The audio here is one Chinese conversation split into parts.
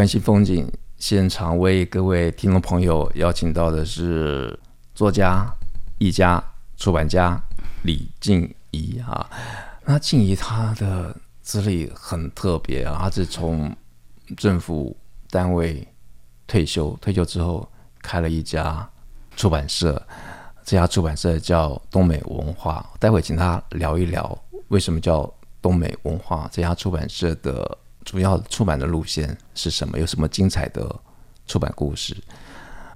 湾新风景现场为各位听众朋友邀请到的是作家、译家、出版家李静怡啊。那静怡她的资历很特别啊，她是从政府单位退休，退休之后开了一家出版社，这家出版社叫东美文化。待会请他聊一聊为什么叫东美文化，这家出版社的主要出版的路线是什么，有什么精彩的出版故事。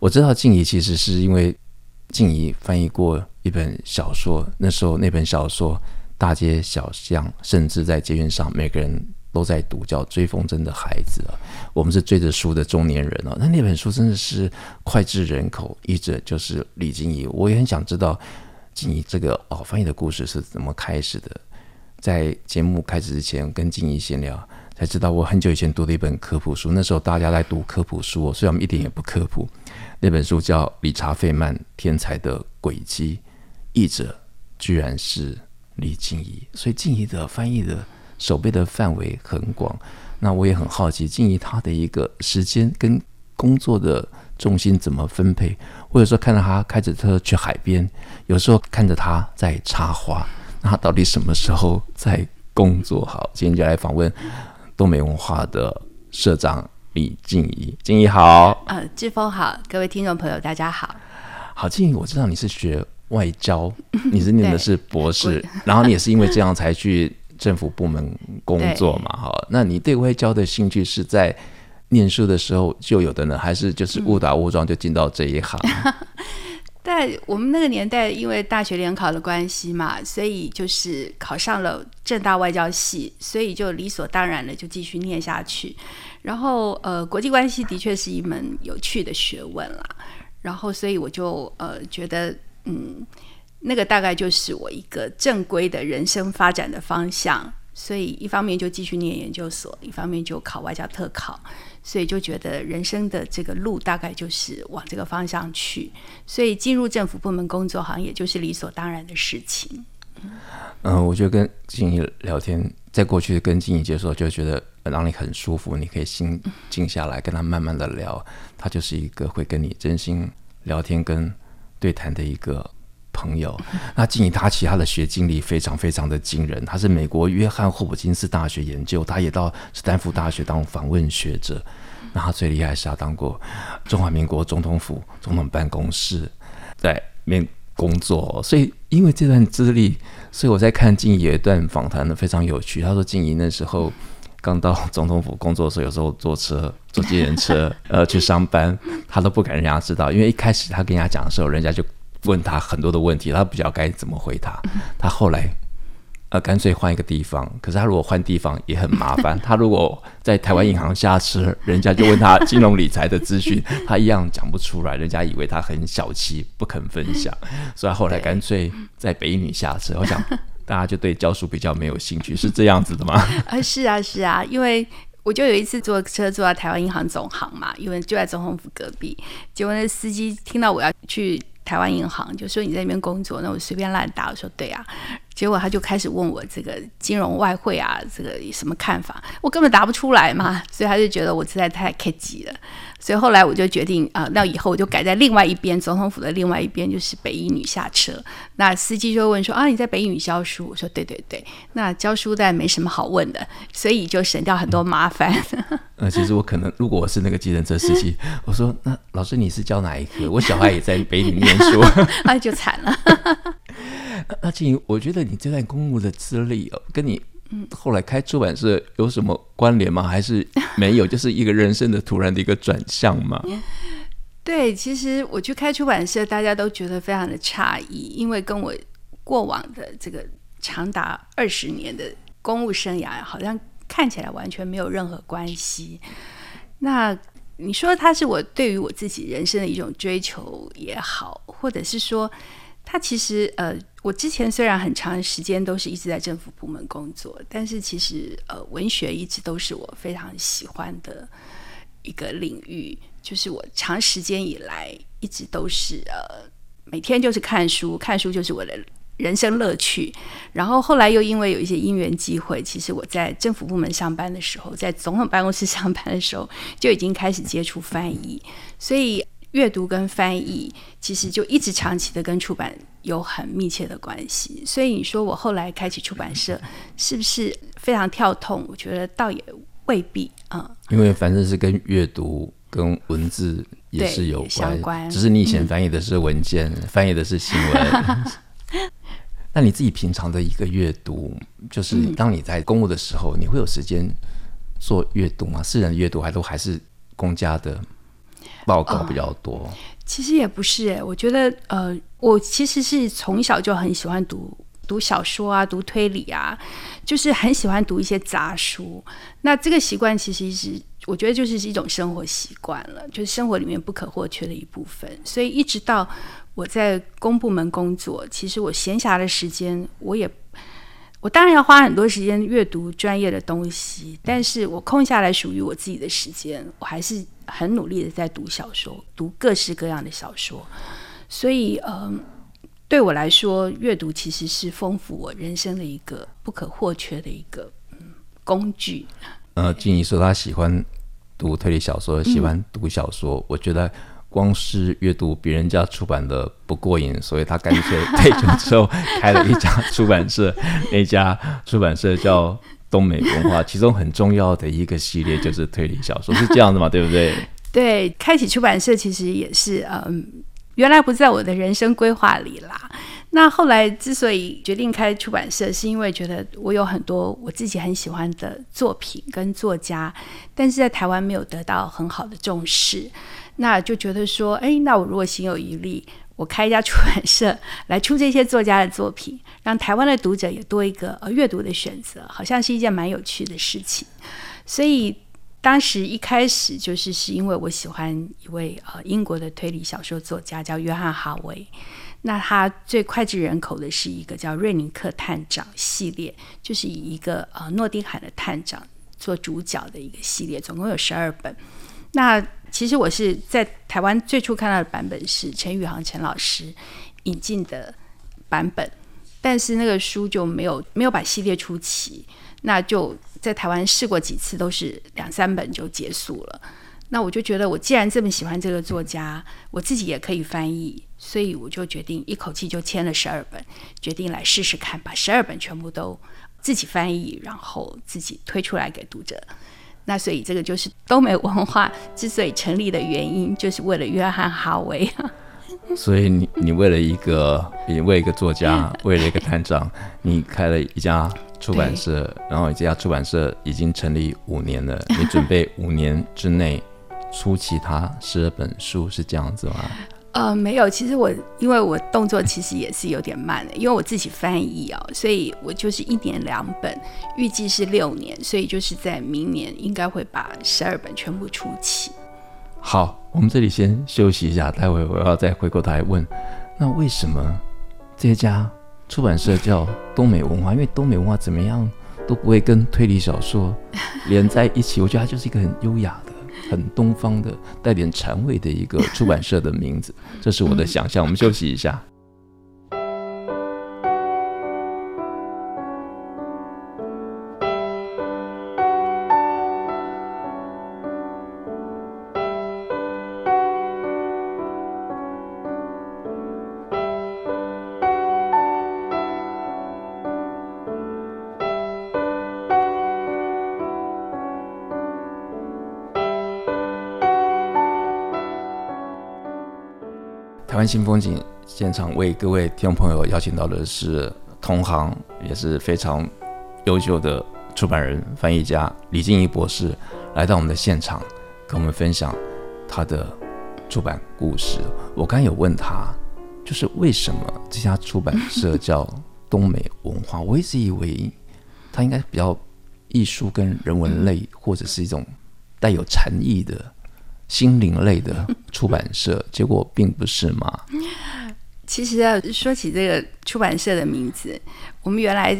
我知道静怡其实是因为静怡翻译过一本小说，那时候那本小说大街小巷，甚至在街运上，每个人。都在读，叫《追风筝的孩子》啊，我们是追着书的中年人哦。那那本书真的是脍炙人口，译者就是李静怡。我也很想知道静怡这个哦翻译的故事是怎么开始的。在节目开始之前，跟静怡闲聊，才知道我很久以前读的一本科普书。那时候大家在读科普书，虽然我们一点也不科普。那本书叫《理查费曼天才的轨迹》，译者居然是李静怡。所以静怡的翻译的。手背的范围很广，那我也很好奇，静怡她的一个时间跟工作的重心怎么分配？或者说看到她开着车去海边，有时候看着她在插花，那她到底什么时候在工作？好，今天就来访问东美文化的社长李静怡。静怡好，呃，志峰好，各位听众朋友大家好。好，静怡，我知道你是学外交，你是念的是博士，然后你也是因为这样才去。政府部门工作嘛，哈，那你对外交的兴趣是在念书的时候就有的呢，还是就是误打误撞就进到这一行？在我们那个年代，因为大学联考的关系嘛，所以就是考上了政大外交系，所以就理所当然的就继续念下去。然后，呃，国际关系的确是一门有趣的学问啦。然后，所以我就呃觉得，嗯。那个大概就是我一个正规的人生发展的方向，所以一方面就继续念研究所，一方面就考外交特考，所以就觉得人生的这个路大概就是往这个方向去，所以进入政府部门工作好像也就是理所当然的事情。嗯，我觉得跟静怡聊天，在过去跟静怡接触，就觉得让你很舒服，你可以心静下来跟他慢慢的聊，他就是一个会跟你真心聊天跟对谈的一个。朋友，那静怡他其他的学经历非常非常的惊人。他是美国约翰霍普金斯大学研究，他也到斯坦福大学当访问学者。那他最厉害是他当过中华民国总统府总统办公室在面工作。所以因为这段资历，所以我在看静怡一段访谈呢，非常有趣。他说静怡那时候刚到总统府工作的时候，有时候坐车 坐计程车呃去上班，他都不敢让人家知道，因为一开始他跟人家讲的时候，人家就。问他很多的问题，他不知道该怎么回答。他后来，呃，干脆换一个地方。可是他如果换地方也很麻烦。他如果在台湾银行下车，人家就问他金融理财的资讯，他一样讲不出来。人家以为他很小气，不肯分享。所以后来干脆在北一女下车。我想大家就对教书比较没有兴趣，是这样子的吗？啊，是啊，是啊，因为我就有一次坐车坐到台湾银行总行嘛，因为就在总统府隔壁。结果那司机听到我要去。台湾银行就说你在那边工作，那我随便乱打，我说对啊，结果他就开始问我这个金融外汇啊，这个有什么看法？我根本答不出来嘛，所以他就觉得我实在太客气了。所以后来我就决定啊、呃，那以后我就改在另外一边，总统府的另外一边就是北一女下车。那司机就问说啊，你在北一女教书？我说对对对，那教书但没什么好问的，所以就省掉很多麻烦。嗯、呃，其实我可能如果我是那个计程车司机，我说那老师你是教哪一科？我小孩也在北一女念书，那就惨了。那静宜，我觉得你这段公务的资历哦，跟你。后来开出版社有什么关联吗？还是没有？就是一个人生的突然的一个转向吗？对，其实我去开出版社，大家都觉得非常的诧异，因为跟我过往的这个长达二十年的公务生涯好像看起来完全没有任何关系。那你说它是我对于我自己人生的一种追求也好，或者是说，它其实呃，我之前虽然很长时间都是一直在政府部门工作，但是其实呃，文学一直都是我非常喜欢的一个领域，就是我长时间以来一直都是呃，每天就是看书，看书就是我的。人生乐趣，然后后来又因为有一些因缘机会，其实我在政府部门上班的时候，在总统办公室上班的时候，就已经开始接触翻译，所以阅读跟翻译其实就一直长期的跟出版有很密切的关系。所以你说我后来开启出版社，是不是非常跳痛？我觉得倒也未必啊，嗯、因为反正是跟阅读跟文字也是有关，相关，只是你以前翻译的是文件，嗯、翻译的是新闻。那你自己平常的一个阅读，就是当你在公务的时候，嗯、你会有时间做阅读吗？私人阅读还都还是公家的报告比较多？哦、其实也不是诶，我觉得呃，我其实是从小就很喜欢读读小说啊，读推理啊，就是很喜欢读一些杂书。那这个习惯其实是我觉得就是一种生活习惯了，就是生活里面不可或缺的一部分。所以一直到。我在公部门工作，其实我闲暇的时间，我也我当然要花很多时间阅读专业的东西，但是我空下来属于我自己的时间，我还是很努力的在读小说，读各式各样的小说。所以，嗯，对我来说，阅读其实是丰富我人生的一个不可或缺的一个嗯工具。呃，静怡说她喜欢读推理小说，喜欢读小说，嗯、我觉得。光是阅读别人家出版的不过瘾，所以他干脆 退休之后开了一家出版社，那家出版社叫东美文化，其中很重要的一个系列就是推理小说，是这样的嘛？对不对？对，开启出版社其实也是，嗯，原来不在我的人生规划里啦。那后来之所以决定开出版社，是因为觉得我有很多我自己很喜欢的作品跟作家，但是在台湾没有得到很好的重视。那就觉得说，哎，那我如果心有余力，我开一家出版社来出这些作家的作品，让台湾的读者也多一个呃阅读的选择，好像是一件蛮有趣的事情。所以当时一开始就是是因为我喜欢一位呃英国的推理小说作家叫约翰哈维，那他最脍炙人口的是一个叫瑞尼克探长系列，就是以一个呃诺丁汉的探长做主角的一个系列，总共有十二本。那其实我是在台湾最初看到的版本是陈宇航陈老师引进的版本，但是那个书就没有没有把系列出齐，那就在台湾试过几次，都是两三本就结束了。那我就觉得，我既然这么喜欢这个作家，我自己也可以翻译，所以我就决定一口气就签了十二本，决定来试试看，把十二本全部都自己翻译，然后自己推出来给读者。那所以这个就是东美文化之所以成立的原因，就是为了约翰哈维。所以你你为了一个，你为一个作家，为了一个探长，你开了一家出版社，然后这家出版社已经成立五年了，你准备五年之内出其他十二本书，是这样子吗？呃，没有，其实我因为我动作其实也是有点慢的，因为我自己翻译哦，所以我就是一年两本，预计是六年，所以就是在明年应该会把十二本全部出齐。好，我们这里先休息一下，待会我要再回过头来问，那为什么这家出版社叫东美文化？因为东美文化怎么样都不会跟推理小说连在一起，我觉得它就是一个很优雅。很东方的，带点禅味的一个出版社的名字，这是我的想象。我们休息一下。新风景现场为各位听众朋友邀请到的是同行，也是非常优秀的出版人、翻译家李静怡博士，来到我们的现场，跟我们分享他的出版故事。我刚有问他，就是为什么这家出版社叫东美文化？我一直以为他应该比较艺术跟人文类，或者是一种带有禅意的心灵类的出版社，结果并不是嘛？其实要说起这个出版社的名字，我们原来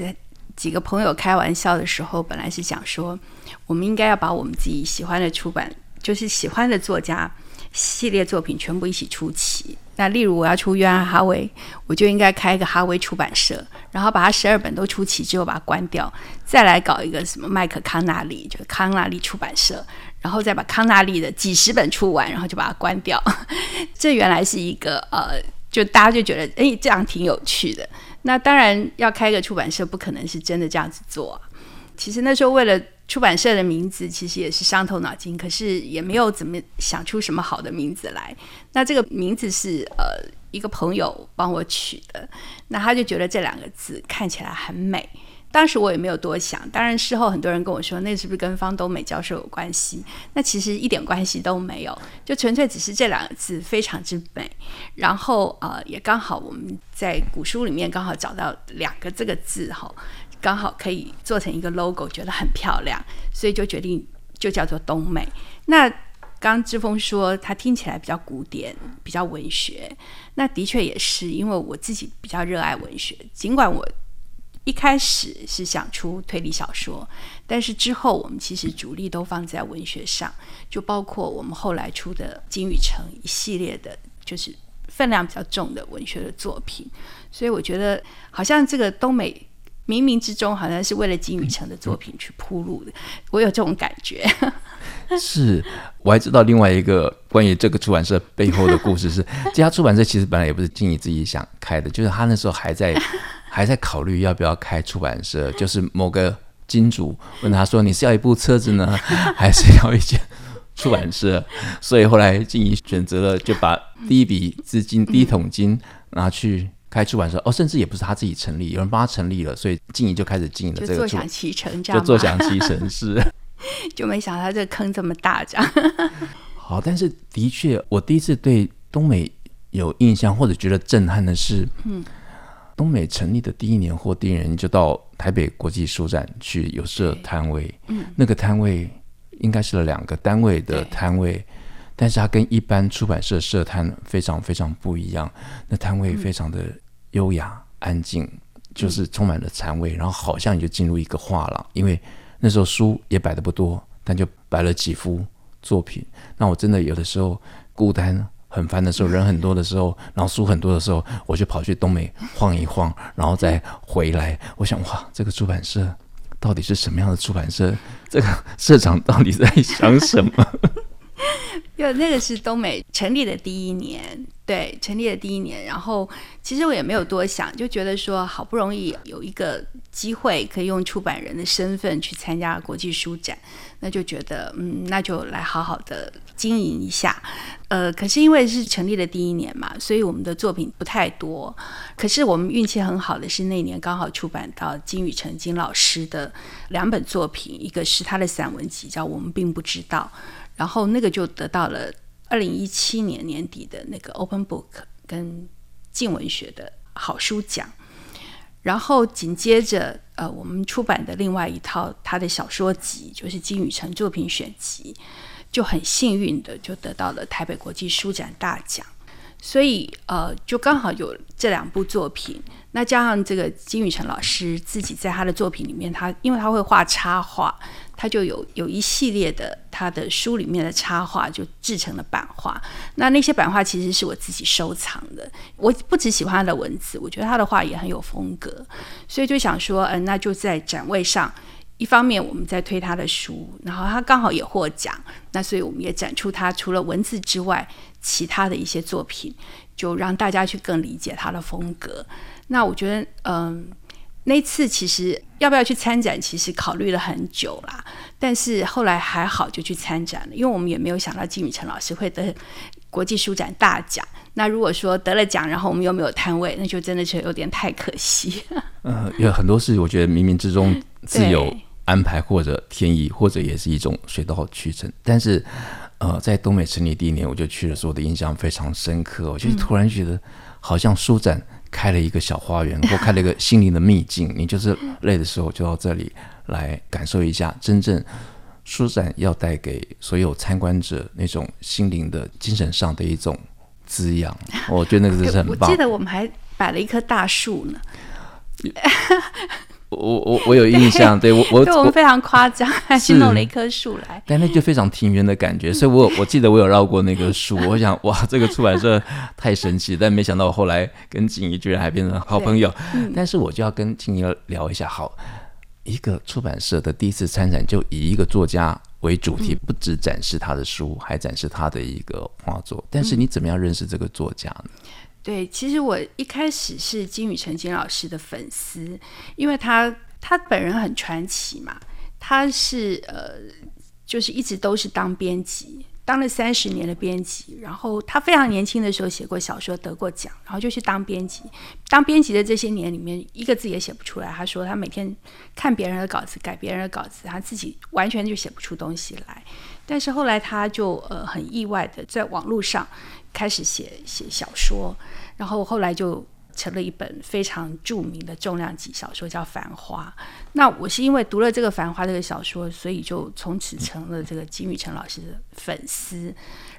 几个朋友开玩笑的时候，本来是想说，我们应该要把我们自己喜欢的出版，就是喜欢的作家系列作品全部一起出齐。那例如我要出约翰哈维，我就应该开一个哈维出版社，然后把它十二本都出齐之后把它关掉，再来搞一个什么麦克康纳利，就康纳利出版社，然后再把康纳利的几十本出完，然后就把它关掉。这原来是一个呃。就大家就觉得，哎，这样挺有趣的。那当然要开个出版社，不可能是真的这样子做。其实那时候为了出版社的名字，其实也是伤透脑筋，可是也没有怎么想出什么好的名字来。那这个名字是呃一个朋友帮我取的，那他就觉得这两个字看起来很美。当时我也没有多想，当然事后很多人跟我说，那是不是跟方东美教授有关系？那其实一点关系都没有，就纯粹只是这两个字非常之美。然后呃，也刚好我们在古书里面刚好找到两个这个字哈，刚好可以做成一个 logo，觉得很漂亮，所以就决定就叫做东美。那刚刚之锋说他听起来比较古典，比较文学，那的确也是，因为我自己比较热爱文学，尽管我。一开始是想出推理小说，但是之后我们其实主力都放在文学上，就包括我们后来出的金宇澄一系列的，就是分量比较重的文学的作品。所以我觉得，好像这个东美冥冥之中好像是为了金宇澄的作品去铺路的，我有这种感觉。是，我还知道另外一个关于这个出版社背后的故事是，这家出版社其实本来也不是金宇自己想开的，就是他那时候还在。还在考虑要不要开出版社，就是某个金主问他说：“你是要一部车子呢，还是要一间出版社？”所以后来静怡选择了就把第一笔资金、第一桶金拿去开出版社。哦，甚至也不是他自己成立，有人帮他成立了，所以静怡就开始经营了这个。就坐享其成，这样就坐享其成是。就没想到这个坑这么大，这样。好，但是的确，我第一次对东美有印象或者觉得震撼的是，嗯。东美成立的第一年或第一年就到台北国际书展去有设摊位，嗯，那个摊位应该是两个单位的摊位，但是它跟一般出版社设摊非常非常不一样。那摊位非常的优雅安静，就是充满了禅味，然后好像你就进入一个画廊，因为那时候书也摆的不多，但就摆了几幅作品。那我真的有的时候孤单。很烦的时候，人很多的时候，然后书很多的时候，我就跑去东美晃一晃，然后再回来。我想，哇，这个出版社到底是什么样的出版社？这个社长到底在想什么？因那个是东美成立的第一年。对，成立的第一年，然后其实我也没有多想，就觉得说好不容易有一个机会可以用出版人的身份去参加国际书展，那就觉得嗯，那就来好好的经营一下。呃，可是因为是成立的第一年嘛，所以我们的作品不太多。可是我们运气很好的是那年刚好出版到金宇澄金老师的两本作品，一个是他的散文集叫《我们并不知道》，然后那个就得到了。二零一七年年底的那个 Open Book 跟静文学的好书奖，然后紧接着呃，我们出版的另外一套他的小说集，就是金宇澄作品选集，就很幸运的就得到了台北国际书展大奖。所以呃，就刚好有这两部作品，那加上这个金宇澄老师自己在他的作品里面，他因为他会画插画，他就有有一系列的他的书里面的插画就制成了版画。那那些版画其实是我自己收藏的。我不只喜欢他的文字，我觉得他的画也很有风格，所以就想说，嗯、那就在展位上，一方面我们在推他的书，然后他刚好也获奖，那所以我们也展出他除了文字之外。其他的一些作品，就让大家去更理解他的风格。那我觉得，嗯，那次其实要不要去参展，其实考虑了很久啦。但是后来还好，就去参展了，因为我们也没有想到金宇澄老师会得国际书展大奖。那如果说得了奖，然后我们又没有摊位，那就真的是有点太可惜。呃，有很多事，我觉得冥冥之中自有安排，或者天意，或者也是一种水到渠成。但是。呃，在东北成立第一年，我就去的时候，我的印象非常深刻。我就突然觉得，好像书展开了一个小花园，或开了一个 心灵的秘境。你就是累的时候就到这里，来感受一下真正书展要带给所有参观者那种心灵的、精神上的一种滋养。我觉得那个真是很棒。我记得我们还摆了一棵大树呢。我我我有印象，对，我我对我们非常夸张，还去弄了一棵树来，但那就非常庭园的感觉，所以我 我记得我有绕过那个树，我想哇，这个出版社太神奇，但没想到我后来跟静怡居然还变成好朋友，嗯、但是我就要跟静怡聊一下，好，一个出版社的第一次参展就以一个作家为主题，不只展示他的书，还展示他的一个画作，但是你怎么样认识这个作家呢？对，其实我一开始是金宇成金老师的粉丝，因为他他本人很传奇嘛，他是呃，就是一直都是当编辑，当了三十年的编辑，然后他非常年轻的时候写过小说，得过奖，然后就去当编辑。当编辑的这些年里面，一个字也写不出来。他说他每天看别人的稿子，改别人的稿子，他自己完全就写不出东西来。但是后来他就呃很意外的在网络上。开始写写小说，然后后来就成了一本非常著名的重量级小说，叫《繁花》。那我是因为读了这个《繁花》这个小说，所以就从此成了这个金宇成老师的粉丝，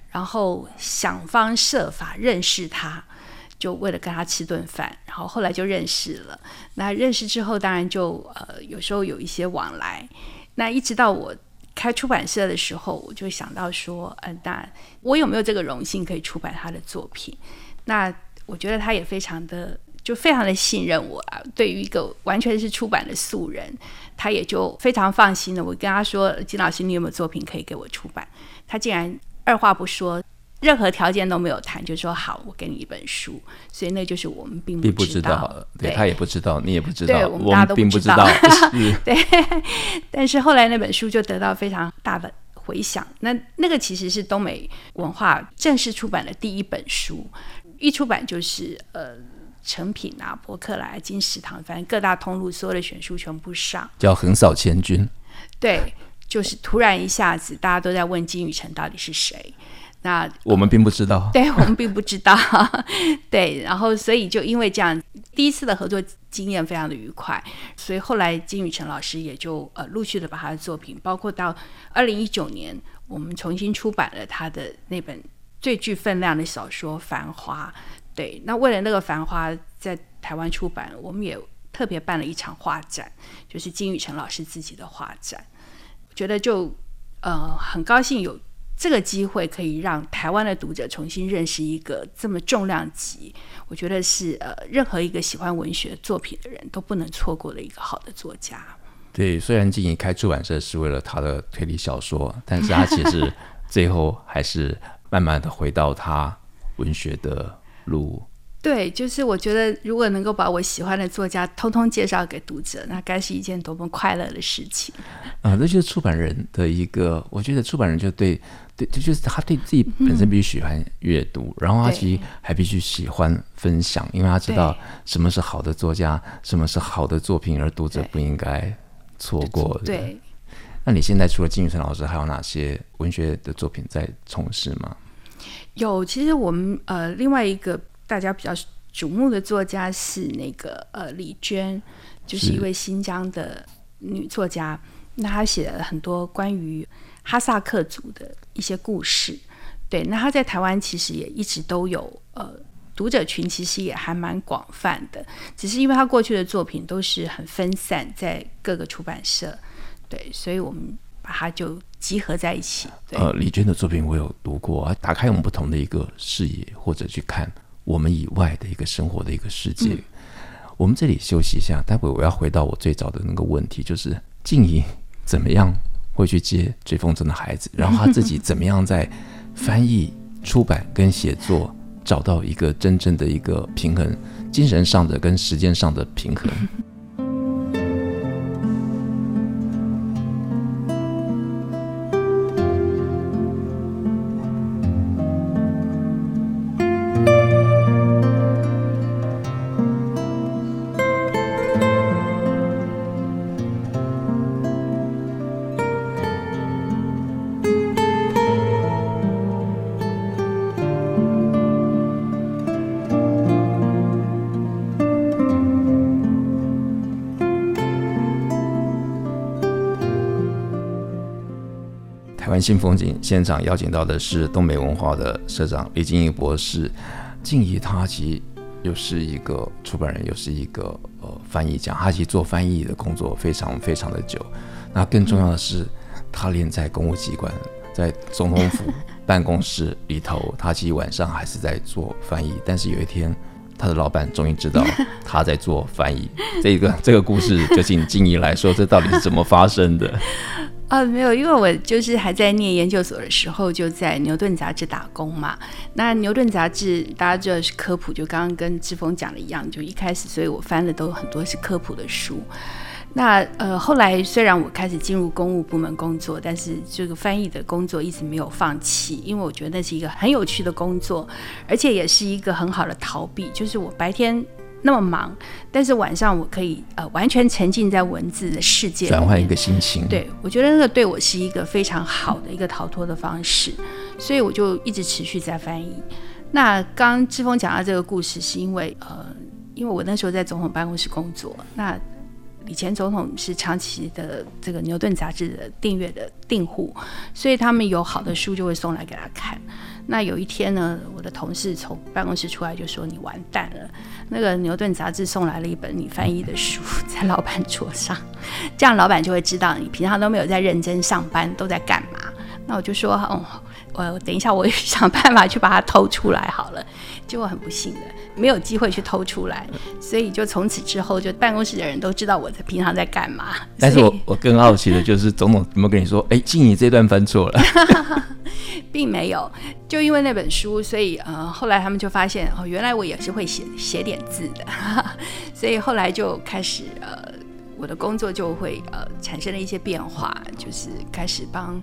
然后想方设法认识他，就为了跟他吃顿饭，然后后来就认识了。那认识之后，当然就呃有时候有一些往来。那一直到我。开出版社的时候，我就想到说，嗯，那我有没有这个荣幸可以出版他的作品？那我觉得他也非常的，就非常的信任我啊。对于一个完全是出版的素人，他也就非常放心的。我跟他说：“金老师，你有没有作品可以给我出版？”他竟然二话不说。任何条件都没有谈，就说好，我给你一本书。所以那就是我们并不知道，对，对他也不知道，你也不知道，对 我们大家都不知道。对，但是后来那本书就得到非常大的回响。那那个其实是东美文化正式出版的第一本书，一出版就是呃成品啊、博客来、金石堂，反正各大通路所有的选书全部上，叫横扫千军。对，就是突然一下子大家都在问金宇成到底是谁。那我们并不知道，对，我们并不知道，对，然后所以就因为这样，第一次的合作经验非常的愉快，所以后来金宇成老师也就呃陆续的把他的作品，包括到二零一九年，我们重新出版了他的那本最具分量的小说《繁花》。对，那为了那个《繁花》在台湾出版，我们也特别办了一场画展，就是金宇成老师自己的画展，觉得就呃很高兴有。这个机会可以让台湾的读者重新认识一个这么重量级，我觉得是呃任何一个喜欢文学作品的人都不能错过的一个好的作家。对，虽然静怡开出版社是为了他的推理小说，但是他其实最后还是慢慢的回到他文学的路。对，就是我觉得，如果能够把我喜欢的作家通通介绍给读者，那该是一件多么快乐的事情啊！那就是出版人的一个，我觉得出版人就对对，就是他对自己本身必须喜欢阅读，嗯，然后他其实还必须喜欢分享，因为他知道什么是好的作家，什么是好的作品，而读者不应该错过的。对，那你现在除了金宇成老师，还有哪些文学的作品在从事吗？有，其实我们呃另外一个。大家比较瞩目的作家是那个呃李娟，就是一位新疆的女作家。那她写了很多关于哈萨克族的一些故事。对，那他在台湾其实也一直都有呃读者群，其实也还蛮广泛的。只是因为他过去的作品都是很分散在各个出版社，对，所以我们把它就集合在一起。对。呃，李娟的作品我有读过，打开我们不同的一个视野，或者去看。我们以外的一个生活的一个世界，嗯，我们这里休息一下。待会我要回到我最早的那个问题，就是静怡怎么样会去接追风筝的孩子，然后他自己怎么样在翻译、出版跟写作找到一个真正的一个平衡，精神上的跟时间上的平衡。新风景现场邀请到的是东美文化的社长李静怡博士。静怡他其实又是一个出版人，又是一个呃翻译家，他其实做翻译的工作非常非常的久。那更重要的是，他连在公务机关，在总统府办公室里头，他其实晚上还是在做翻译。但是有一天，他的老板终于知道 他在做翻译。这个这个故事就请静怡来说，这到底是怎么发生的？啊，没有，因为我就是还在念研究所的时候，就在牛顿杂志打工嘛。那牛顿杂志大家知道是科普，就刚刚跟志峰讲的一样，就一开始，所以我翻的都很多是科普的书。那呃，后来虽然我开始进入公务部门工作，但是这个翻译的工作一直没有放弃，因为我觉得那是一个很有趣的工作，而且也是一个很好的逃避，就是我白天。那么忙，但是晚上我可以呃完全沉浸在文字的世界，转换一个心情。对，我觉得那个对我是一个非常好的一个逃脱的方式，所以我就一直持续在翻译。那刚刚志峰讲到这个故事，是因为呃，因为我那时候在总统办公室工作，那以前总统是长期的这个牛顿杂志的订阅的订户，所以他们有好的书就会送来给他看。那有一天呢，我的同事从办公室出来就说：“你完蛋了，那个牛顿杂志送来了一本你翻译的书，在老板桌上，这样老板就会知道你平常都没有在认真上班，都在干嘛。”那我就说：“哦，我等一下，我想办法去把它偷出来好了。”结果很不幸的，没有机会去偷出来，所以就从此之后，就办公室的人都知道我在平常在干嘛。但是我我更好奇的就是，总统有没有跟你说：“哎，静怡这段翻错了？” 并没有，就因为那本书，所以呃，后来他们就发现哦，原来我也是会写写点字的，所以后来就开始呃，我的工作就会呃产生了一些变化，就是开始帮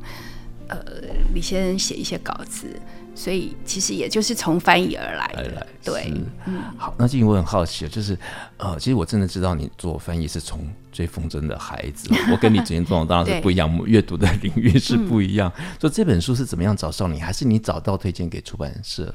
呃李先生写一些稿子。所以其实也就是从翻译而来的，来对，嗯，好，那静怡我很好奇，就是呃，其实我真的知道你做翻译是从《追风筝的孩子》，我跟你之前状况当然是不一样，阅读的领域是不一样。所以、嗯、这本书是怎么样找上你，还是你找到推荐给出版社？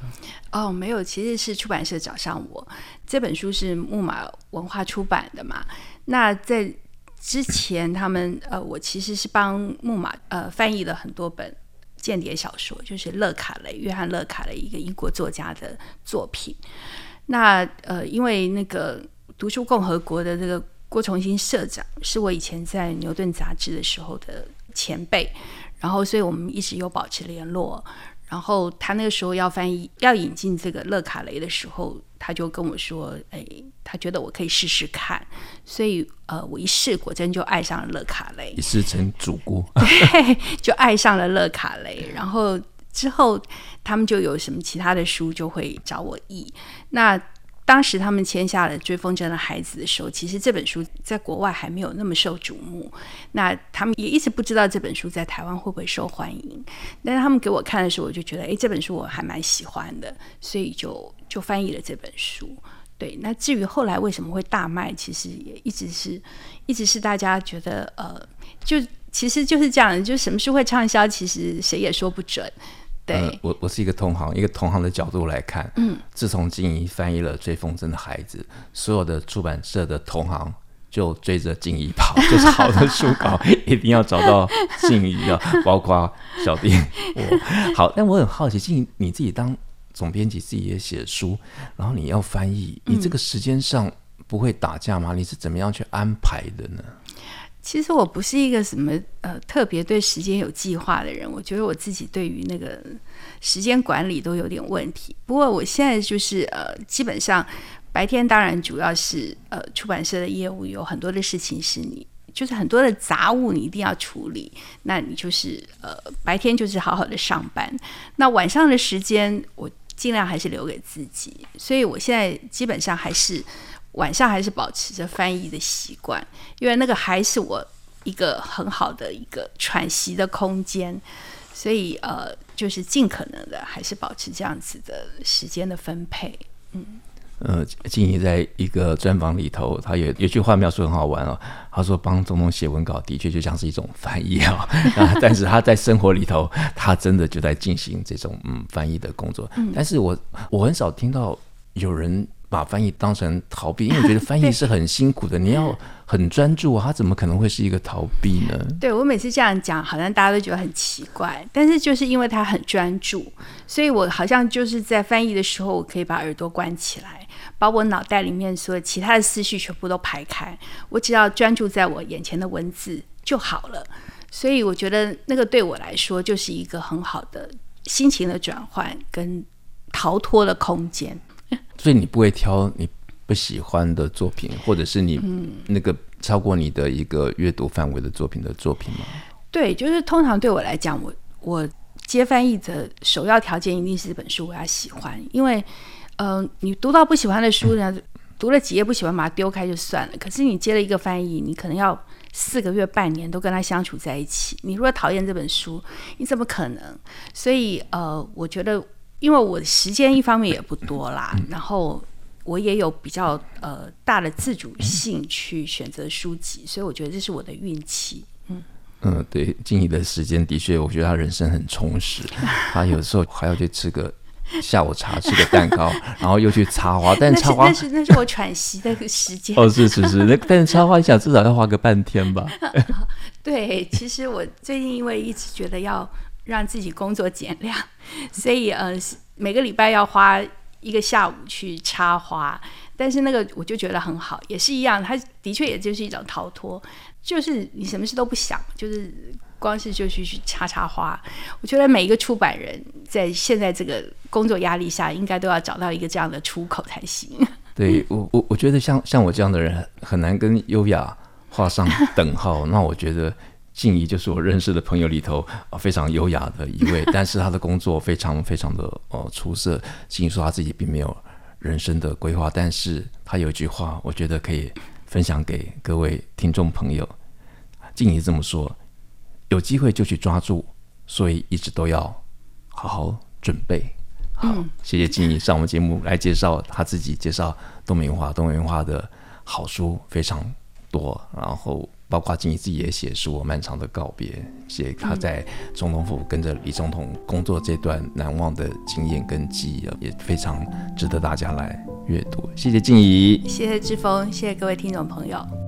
哦，没有，其实是出版社找上我。这本书是木马文化出版的嘛？那在之前，他们呃，我其实是帮木马呃翻译了很多本。间谍小说就是勒卡雷，约翰·勒卡雷一个英国作家的作品。那呃，因为那个读书共和国的这个郭崇新社长是我以前在牛顿杂志的时候的前辈，然后所以我们一直有保持联络。然后他那个时候要翻译、要引进这个勒卡雷的时候，他就跟我说：“哎，他觉得我可以试试看。”所以呃，我一试，果真就爱上了勒卡雷，一试成主顾，对，就爱上了勒卡雷。然后之后他们就有什么其他的书，就会找我译。那当时他们签下了《追风筝的孩子》的时候，其实这本书在国外还没有那么受瞩目。那他们也一直不知道这本书在台湾会不会受欢迎。但是他们给我看的时候，我就觉得，哎，这本书我还蛮喜欢的，所以就就翻译了这本书。对，那至于后来为什么会大卖，其实也一直是，一直是大家觉得，呃，就其实就是这样，就什么书会畅销，其实谁也说不准。对、呃，我我是一个同行，一个同行的角度来看，嗯，自从静怡翻译了《追风筝的孩子》，所有的出版社的同行就追着静怡跑，就是好的书稿 一定要找到静怡啊，包括小弟我。好，但我很好奇，静怡你自己当总编辑，自己也写书，然后你要翻译，你这个时间上不会打架吗？你是怎么样去安排的呢？其实我不是一个什么呃特别对时间有计划的人，我觉得我自己对于那个时间管理都有点问题。不过我现在就是呃，基本上白天当然主要是呃出版社的业务，有很多的事情是你就是很多的杂物你一定要处理，那你就是呃白天就是好好的上班，那晚上的时间我尽量还是留给自己，所以我现在基本上还是。晚上还是保持着翻译的习惯，因为那个还是我一个很好的一个喘息的空间，所以呃，就是尽可能的还是保持这样子的时间的分配。嗯，呃，静怡在一个专访里头，他有有句话描述很好玩哦，他说帮总统写文稿的确就像是一种翻译啊，啊，但是他在生活里头，他真的就在进行这种嗯翻译的工作。嗯，但是我我很少听到有人。把翻译当成逃避，因为我觉得 翻译是很辛苦的，你要很专注啊，他怎么可能会是一个逃避呢？对，我每次这样讲，好像大家都觉得很奇怪，但是就是因为他很专注，所以我好像就是在翻译的时候，我可以把耳朵关起来，把我脑袋里面所有其他的思绪全部都排开，我只要专注在我眼前的文字就好了。所以我觉得那个对我来说就是一个很好的心情的转换跟逃脱的空间。所以你不会挑你不喜欢的作品，或者是你那个超过你的一个阅读范围的作品的作品吗？对，就是通常对我来讲，我我接翻译的首要条件一定是这本书我要喜欢，因为嗯、呃，你读到不喜欢的书呢，读了几页不喜欢，把它丢开就算了。可是你接了一个翻译，你可能要。四个月、半年都跟他相处在一起，你如果讨厌这本书，你怎么可能？所以，呃，我觉得，因为我时间一方面也不多啦，然后我也有比较呃大的自主性去选择书籍，所以我觉得这是我的运气。嗯嗯，对，静怡的时间的确，我觉得他人生很充实，他有时候还要去吃个。下午茶吃个蛋糕，然后又去插花，但插花那是那是我喘息的时间。哦，是是是，那但是插花，你想至少要花个半天吧？对，其实我最近因为一直觉得要让自己工作减量，所以呃每个礼拜要花一个下午去插花，但是那个我就觉得很好，也是一样，它的确也就是一种逃脱，就是你什么事都不想，就是。光是就去去插插花，我觉得每一个出版人在现在这个工作压力下，应该都要找到一个这样的出口才行。对我，我我觉得像像我这样的人很难跟优雅画上等号。那我觉得静怡就是我认识的朋友里头非常优雅的一位，但是他的工作非常非常的呃出色。静怡说他自己并没有人生的规划，但是他有一句话，我觉得可以分享给各位听众朋友。静怡这么说。有机会就去抓住，所以一直都要好好准备。好，嗯、谢谢静怡上我们节目来介绍她自己，介绍东北文化。东北文化的好书非常多，然后包括静怡自己也写书《漫长的告别》，写他在总统府跟着李总统工作这段难忘的经验跟记忆，也非常值得大家来阅读。谢谢静怡，谢谢志峰，谢谢各位听众朋友。